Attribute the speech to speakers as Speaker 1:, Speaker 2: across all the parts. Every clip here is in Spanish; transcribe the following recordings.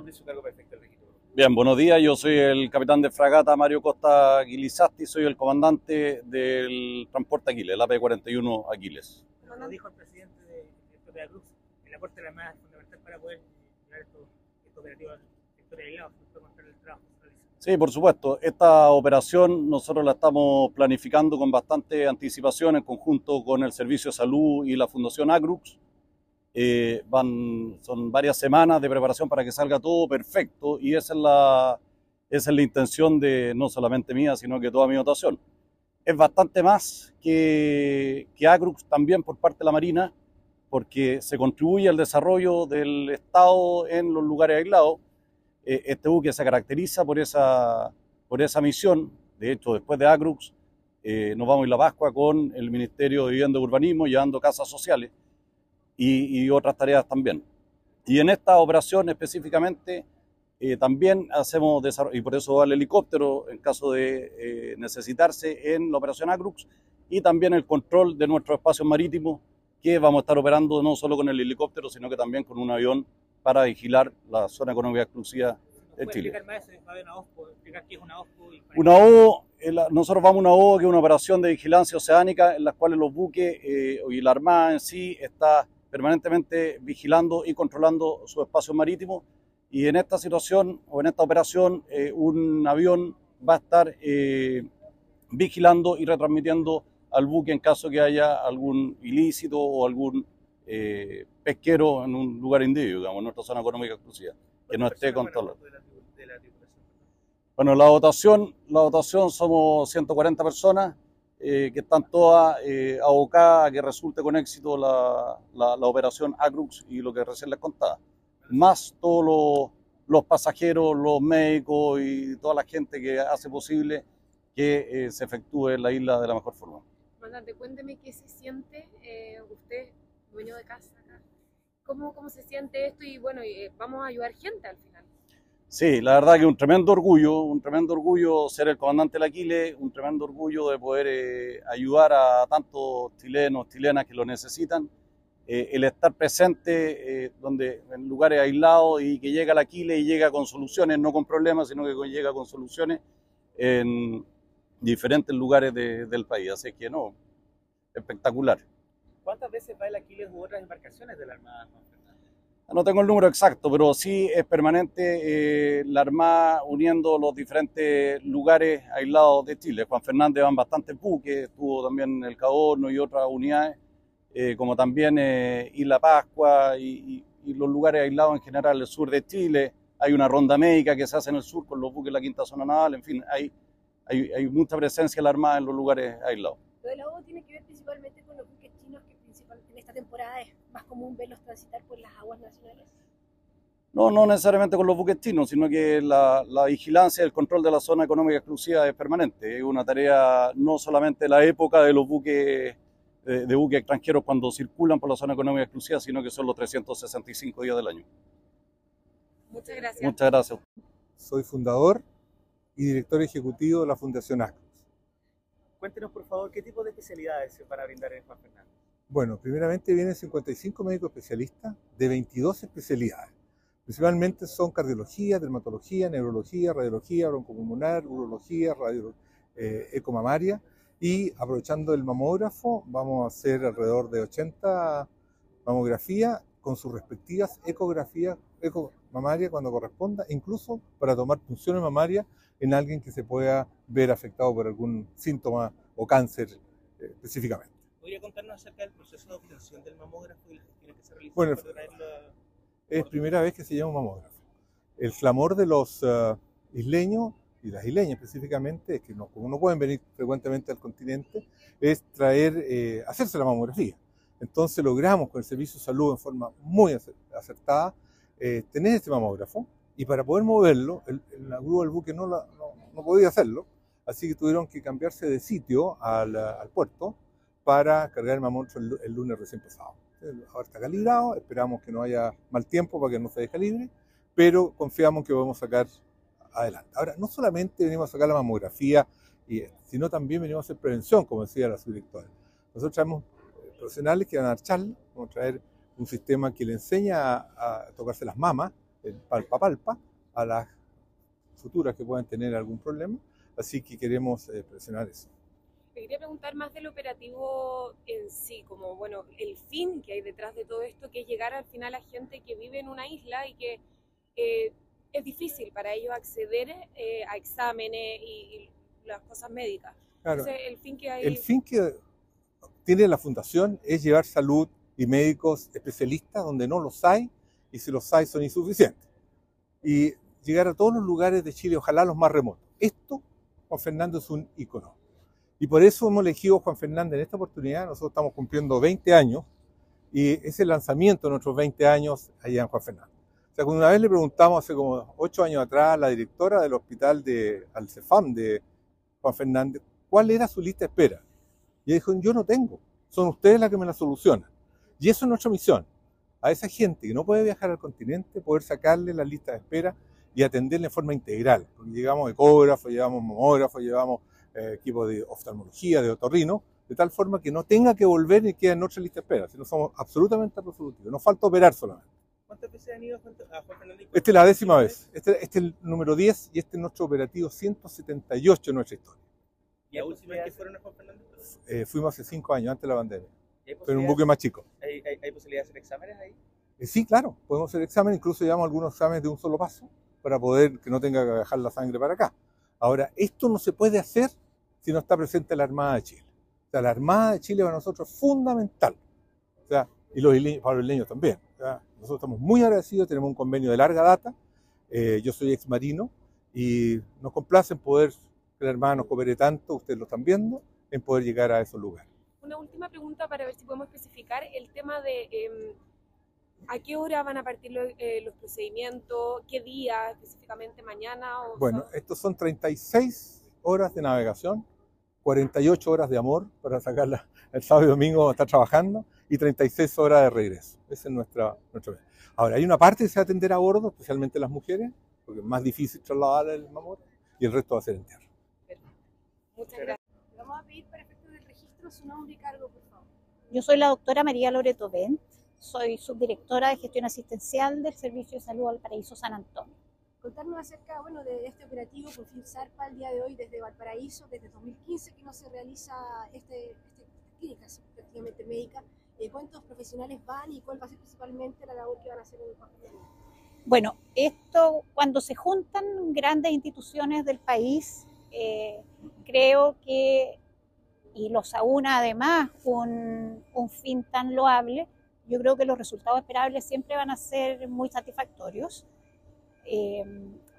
Speaker 1: nombre y su cargo perfecto del registro.
Speaker 2: Bien, buenos días. Yo soy el capitán de fragata Mario Costa Guilizasti, soy el comandante del transporte Aquiles, el AP-41 Aquiles.
Speaker 1: Como dijo el presidente de, de la Cruz, el aporte de la Armada es fundamental para poder llevar estos, estos operativos el.
Speaker 2: Sí, por supuesto. Esta operación nosotros la estamos planificando con bastante anticipación en conjunto con el Servicio de Salud y la Fundación Agrux. Eh, van, son varias semanas de preparación para que salga todo perfecto y esa es la, esa es la intención de no solamente mía, sino que toda mi dotación. Es bastante más que, que Agrux también por parte de la Marina, porque se contribuye al desarrollo del Estado en los lugares aislados eh, este buque se caracteriza por esa, por esa misión. De hecho, después de Agrux, eh, nos vamos a la Pascua con el Ministerio de Vivienda y Urbanismo llevando casas sociales y, otras tareas también. Y en esta operación específicamente eh, también hacemos desarrollo, y por eso va el helicóptero en caso de necesitarse en la operación Agrux, y también el control de nuestros espacios marítimos que vamos a estar operando no solo con el helicóptero, sino que también con un avión para vigilar la zona económica exclusiva de Chile. Una OPO, nosotros vamos a una OPO que es una operación de vigilancia oceánica en la cual los buques eh, y la Armada en sí está permanentemente vigilando y controlando su espacio marítimo y en esta situación o en esta operación eh, un avión va a estar eh, vigilando y retransmitiendo al buque en caso que haya algún ilícito o algún eh, pesquero en un lugar indio, digamos, en nuestra zona económica exclusiva, que no esté controlado. Bueno, la votación, la votación somos 140 personas eh, que están todas eh, abocadas a que resulte con éxito la, la, operación Agrux y lo que recién les contaba. Más todos los, los pasajeros, los médicos y toda la gente que hace posible que se efectúe la isla de la mejor forma.
Speaker 3: Comandante, cuénteme qué se siente usted dueño de casa ¿Cómo, cómo se siente esto? Y bueno, eh, vamos a ayudar gente al final.
Speaker 2: Sí, la verdad que un tremendo orgullo, un tremendo orgullo ser el comandante del Aquiles, un tremendo orgullo de poder eh, ayudar a tantos chilenos, chilenas que lo necesitan. Eh, el estar presente donde, en lugares aislados y que llega el Aquiles y llega con soluciones, no con problemas, sino que llega con soluciones en diferentes lugares del país. Así que no, espectacular.
Speaker 1: ¿Cuántas veces va el Aquiles u otras embarcaciones de la Armada,
Speaker 2: No tengo el número exacto, pero sí es permanente eh, la Armada uniendo los diferentes lugares aislados de Chile. Juan Fernández van bastantes buques, estuvo también el Cadorno y otras unidades, eh, como también eh, Isla Pascua y, los lugares aislados en general, el sur de Chile. Hay una ronda médica que se hace en el sur con los buques de la Quinta Zona Naval, en fin, hay mucha presencia de la Armada en los lugares aislados.
Speaker 3: Lo de la tiene que ver principalmente con los buques chinos que en esta temporada es más común verlos transitar por las aguas nacionales?
Speaker 2: No, no necesariamente con los buques chinos, sino que la, vigilancia y el control de la zona económica exclusiva es permanente. Es una tarea no solamente la época de los buques de, buques extranjeros cuando circulan por la zona económica exclusiva, sino que son los 365 días del año.
Speaker 3: Muchas gracias.
Speaker 2: Muchas gracias.
Speaker 4: Soy fundador y director ejecutivo de la Fundación ACROS.
Speaker 1: Cuéntenos, por favor, qué tipo de especialidades se van a brindar en Juan Fernández.
Speaker 4: Bueno, primeramente vienen 55 médicos especialistas de 22 especialidades. Principalmente son cardiología, dermatología, neurología, radiología, broncopulmonar, urología, radio, eh, ecomamaria. Y aprovechando el mamógrafo, vamos a hacer alrededor de 80 mamografías con sus respectivas ecografías ecomamarias cuando corresponda, incluso para tomar funciones mamarias en alguien que se pueda ver afectado por algún síntoma o cáncer eh, específicamente.
Speaker 1: ¿Podría contarnos acerca del proceso de obtención del mamógrafo y las gestiones que se realizan
Speaker 4: bueno,
Speaker 1: para traerlo
Speaker 4: Es primera vez que se llama un mamógrafo. El clamor de los uh, isleños y las isleñas específicamente, es que no, como no pueden venir frecuentemente al continente, es traer, eh, hacerse la mamografía. Entonces logramos con el Servicio de Salud en forma muy acertada eh, tener este mamógrafo y para poder moverlo, el, la grúa del buque no, no, no, podía hacerlo, así que tuvieron que cambiarse de sitio al, al puerto para cargar el mamógrafo el, lunes recién pasado. Ahora está calibrado, esperamos que no haya mal tiempo para que no se descalibre, pero confiamos que podemos sacar adelante. Ahora, no solamente venimos a sacar la mamografía, sino también venimos a hacer prevención, como decía la subdirectora. Nosotros traemos eh, profesionales que van a dar vamos a traer un sistema que le enseña a, tocarse las mamas el palpa-palpa a las futuras que puedan tener algún problema. Así que queremos eh, presionar eso.
Speaker 3: Te quería preguntar más del operativo en sí, como bueno, el fin que hay detrás de todo esto, que es llegar al final a gente que vive en una isla y que eh, es difícil para ellos acceder eh, a exámenes y, y, las cosas médicas.
Speaker 4: Claro,
Speaker 3: Entonces, el fin que hay...
Speaker 4: el fin que tiene la fundación es llevar salud y médicos especialistas donde no los hay y si los hay son insuficientes. Y llegar a todos los lugares de Chile, ojalá los más remotos. Esto, Juan Fernando es un ícono. Y por eso hemos elegido Juan Fernández en esta oportunidad. Nosotros estamos cumpliendo 20 años y es el lanzamiento de nuestros 20 años allá en Juan Fernández. O sea, cuando una vez le preguntamos hace como 8 años atrás a la directora del hospital de Alcefam de Juan Fernández, ¿cuál era su lista de espera? Y ella dijo, yo no tengo, son ustedes las que me la solucionan. Y eso es nuestra misión, a esa gente que no puede viajar al continente, poder sacarle la lista de espera y atenderla en forma integral. Porque llevamos ecógrafos, llevamos mamógrafos, llevamos eh, equipos de oftalmología, de otorrino, de tal forma que no tenga que volver y quede en nuestra lista de espera, sino somos absolutamente resolutivos. Nos falta operar solamente.
Speaker 1: ¿Cuántas veces han ido a Juan Fernández?
Speaker 4: Esta es la décima vez. Este, este, es el número 10 y este es nuestro operativo 178 en nuestra historia.
Speaker 1: ¿Y la última vez que fueron a Juan Fernández?
Speaker 4: Eh, fuimos hace cinco años, antes de la pandemia. Pero en un buque más chico.
Speaker 1: ¿Hay, hay, hay posibilidad de hacer exámenes ahí?
Speaker 4: Eh, sí, claro, podemos hacer exámenes, incluso llevamos algunos exámenes de un solo paso para poder que no tenga que viajar la sangre para acá. Ahora, esto no se puede hacer si no está presente la Armada de Chile. O sea, la Armada de Chile para nosotros es fundamental. O sea, y los isleños, también. Nosotros estamos muy agradecidos, tenemos un convenio de larga data. Eh, yo soy ex marino y nos complace en poder que la Armada nos coopere tanto, ustedes lo están viendo, en poder llegar a esos lugares.
Speaker 3: Una última pregunta para ver si podemos especificar el tema de eh, a qué hora van a partir los, eh, los procedimientos, qué día específicamente, mañana o
Speaker 4: Bueno, estos son 36 horas de navegación, 48 horas de amor para sacarla el sábado y domingo a estar trabajando y 36 horas de regreso. Ese es nuestra, nuestro... Ahora, hay una parte que se va a atender a bordo, especialmente las mujeres, porque es más difícil trasladar el mamor, y el resto va a ser en tierra.
Speaker 3: Muchas gracias.
Speaker 5: Vamos a pedir para efectos del registro su nombre y cargo, por favor.
Speaker 6: Yo soy la doctora María Loreto Bent, soy subdirectora de gestión asistencial del Servicio de Salud Valparaíso San Antonio.
Speaker 5: Contarnos acerca bueno, de este operativo por fin SARPA el día de hoy desde Valparaíso, desde 2015 que no se realiza este, este clínica prácticamente médica. Eh, ¿Cuántos profesionales van y cuál va a ser principalmente la labor que van a hacer en el papel?
Speaker 6: Bueno, esto cuando se juntan grandes instituciones del país, eh, creo que, y los aúna además un, un fin tan loable, yo creo que los resultados esperables siempre van a ser muy satisfactorios. Eh,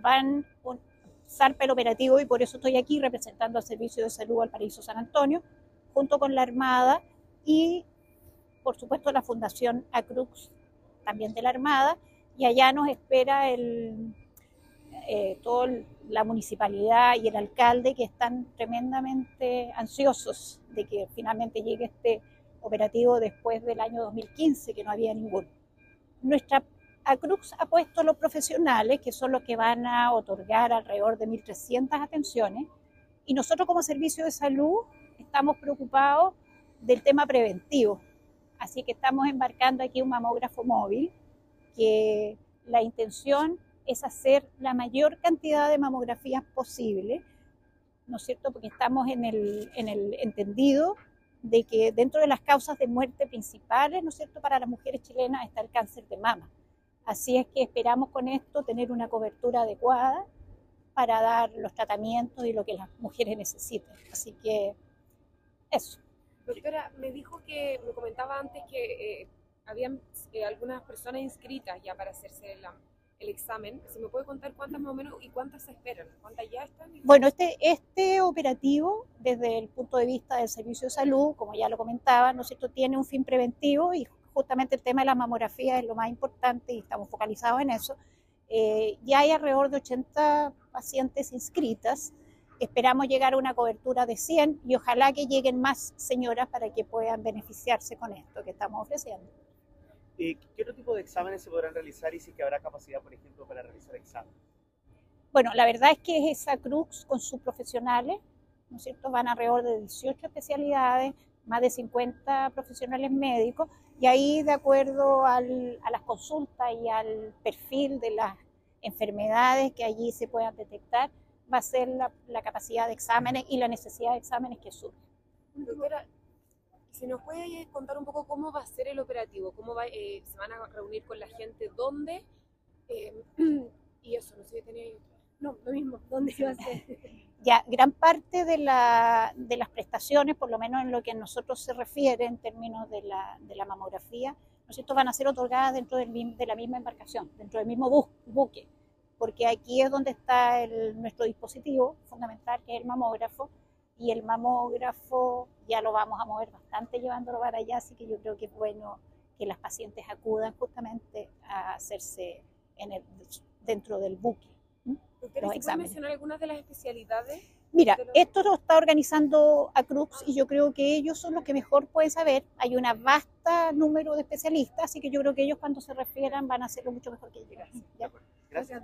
Speaker 6: van un zarpa el operativo y por eso estoy aquí representando al Servicio de Salud al Paraíso San Antonio, junto con la Armada y, por supuesto, la Fundación Acrux, también de la Armada, y allá nos espera eh, toda la municipalidad y el alcalde que están tremendamente ansiosos de que finalmente llegue este operativo después del año 2015, que no había ninguno. Nuestra ACRUX ha puesto los profesionales, que son los que van a otorgar alrededor de 1.300 atenciones, y nosotros como servicio de salud estamos preocupados del tema preventivo. Así que estamos embarcando aquí un mamógrafo móvil, que la intención es hacer la mayor cantidad de mamografías posible, ¿no es cierto? Porque estamos en el, en el entendido de que dentro de las causas de muerte principales, ¿no es cierto?, para las mujeres chilenas está el cáncer de mama. Así es que esperamos con esto tener una cobertura adecuada para dar los tratamientos y lo que las mujeres necesiten. Así que eso.
Speaker 3: Doctora, me dijo que, me comentaba antes que eh, habían eh, algunas personas inscritas ya para hacerse la, el examen. ¿Se me puede contar cuántas más o menos y cuántas se esperan? ¿Cuántas ya están?
Speaker 6: Bueno, este, este operativo, desde el punto de vista del servicio de salud, como ya lo comentaba, ¿no es cierto?, tiene un fin preventivo y justamente el tema de la mamografía es lo más importante y estamos focalizados en eso. Eh, ya hay alrededor de 80 pacientes inscritas. Esperamos llegar a una cobertura de 100 y ojalá que lleguen más señoras para que puedan beneficiarse con esto que estamos ofreciendo.
Speaker 7: Eh, ¿Qué otro tipo de exámenes se podrán realizar y si que habrá capacidad, por ejemplo, para realizar exámenes?
Speaker 6: Bueno, la verdad es que esa Crux con sus profesionales, ¿no? Van alrededor de 18 especialidades, más de 50 profesionales médicos, y ahí de acuerdo al, a las consultas y al perfil de las enfermedades que allí se puedan detectar, va a ser la, la capacidad de exámenes y la necesidad de exámenes que surge.
Speaker 3: Doctora, si nos puede contar un poco cómo va a ser el operativo, cómo va, eh, se van a reunir con la gente, dónde, eh, y eso, no sé si tenía.
Speaker 5: No, lo mismo, ¿dónde va a ser?
Speaker 6: Ya, gran parte de, la, de las prestaciones, por lo menos en lo que a nosotros se refiere en términos de la, de la mamografía, ¿no van a ser otorgadas dentro del, de la misma embarcación, dentro del mismo bu- buque, porque aquí es donde está el- nuestro dispositivo fundamental, que es el mamógrafo, y el mamógrafo ya lo vamos a mover bastante llevándolo para allá, así que yo creo que es bueno que las pacientes acudan justamente a hacerse en el, dentro del buque.
Speaker 3: Doctora,
Speaker 6: Los
Speaker 3: ¿y ¿se puede
Speaker 6: exámenes.
Speaker 3: mencionar algunas de las especialidades?
Speaker 6: Mira,
Speaker 3: los-
Speaker 6: esto lo está organizando Acrux y yo creo que ellos son los que mejor pueden saber. Hay una vasta número de especialistas, así que yo creo que ellos cuando se refieran van a hacerlo mucho mejor que ellos. ¿ya?
Speaker 7: Gracias.